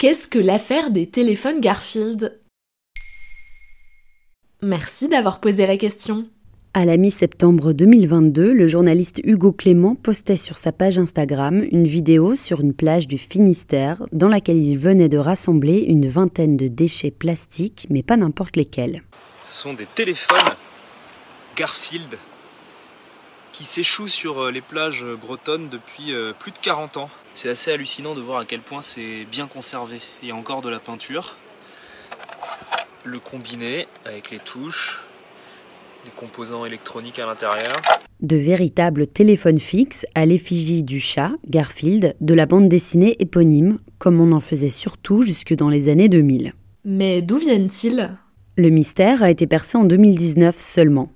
Qu'est-ce que l'affaire des téléphones Garfield? Merci d'avoir posé la question. À la mi-septembre 2022, le journaliste Hugo Clément postait sur sa page Instagram une vidéo sur une plage du Finistère dans laquelle il venait de rassembler une vingtaine de déchets plastiques, mais pas n'importe lesquels. Ce sont des téléphones Garfield qui s'échouent sur euh, les plages bretonnes depuis euh, plus de 40 ans. C'est assez hallucinant de voir à quel point c'est bien conservé. Il y a encore de la peinture. Le combiné avec les touches, les composants électroniques à l'intérieur. De véritables téléphones fixes à l'effigie du chat, Garfield, de la bande dessinée éponyme, comme on en faisait surtout jusque dans les années 2000. Mais d'où viennent-ils? Le mystère a été percé en 2019 seulement.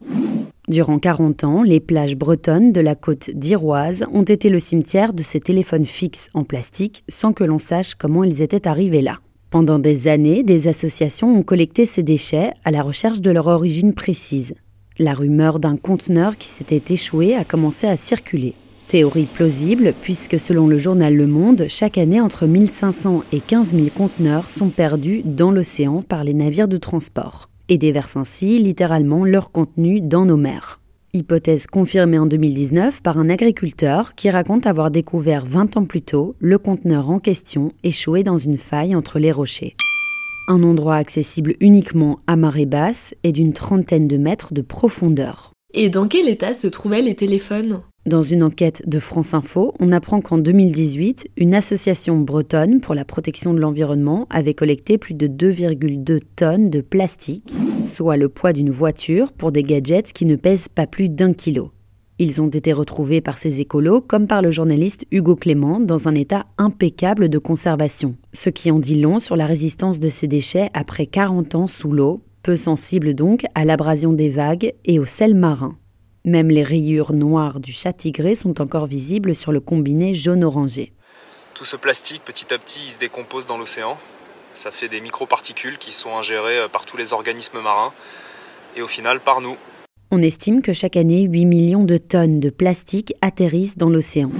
Durant 40 ans, les plages bretonnes de la côte d'Iroise ont été le cimetière de ces téléphones fixes en plastique sans que l'on sache comment ils étaient arrivés là. Pendant des années, des associations ont collecté ces déchets à la recherche de leur origine précise. La rumeur d'un conteneur qui s'était échoué a commencé à circuler. Théorie plausible, puisque selon le journal Le Monde, chaque année entre 1500 et 15 000 conteneurs sont perdus dans l'océan par les navires de transport, et déversent ainsi littéralement leur contenu dans nos mers. Hypothèse confirmée en 2019 par un agriculteur qui raconte avoir découvert 20 ans plus tôt le conteneur en question échoué dans une faille entre les rochers un endroit accessible uniquement à marée basse et d'une trentaine de mètres de profondeur. Et dans quel état se trouvaient les téléphones? Dans une enquête de France Info, on apprend qu'en 2018, une association bretonne pour la protection de l'environnement avait collecté plus de 2,2 tonnes de plastique, soit le poids d'une voiture pour des gadgets qui ne pèsent pas plus d'un kilo. Ils ont été retrouvés par ces écolos comme par le journaliste Hugo Clément dans un état impeccable de conservation, ce qui en dit long sur la résistance de ces déchets après 40 ans sous l'eau, peu sensibles donc à l'abrasion des vagues et au sel marin. Même les rayures noires du chat tigré sont encore visibles sur le combiné jaune-orangé. Tout ce plastique, petit à petit, il se décompose dans l'océan. Ça fait des microparticules qui sont ingérées euh, par tous les organismes marins et au final par nous. On estime que chaque année, 8 millions de tonnes de plastique atterrissent dans l'océan.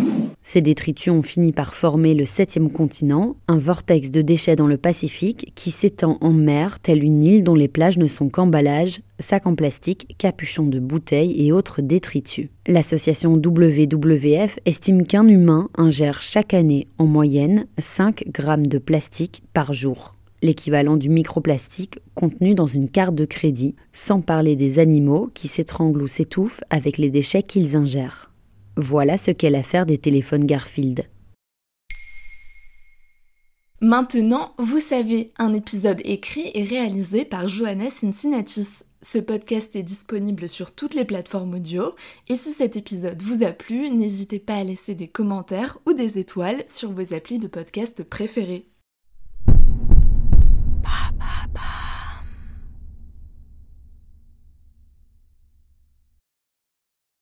Ces détritus ont fini par former le septième continent, un vortex de déchets dans le Pacifique qui s'étend en mer, telle une île dont les plages ne sont qu'emballages, sacs en plastique, capuchons de bouteilles et autres détritus. L'association WWF estime qu'un humain ingère chaque année en moyenne 5 grammes de plastique par jour l'équivalent du microplastique contenu dans une carte de crédit, sans parler des animaux qui s'étranglent ou s'étouffent avec les déchets qu'ils ingèrent. Voilà ce qu'est l'affaire des téléphones Garfield. Maintenant, vous savez, un épisode écrit et réalisé par Johanna Cincinnatis. Ce podcast est disponible sur toutes les plateformes audio et si cet épisode vous a plu, n'hésitez pas à laisser des commentaires ou des étoiles sur vos applis de podcast préférés.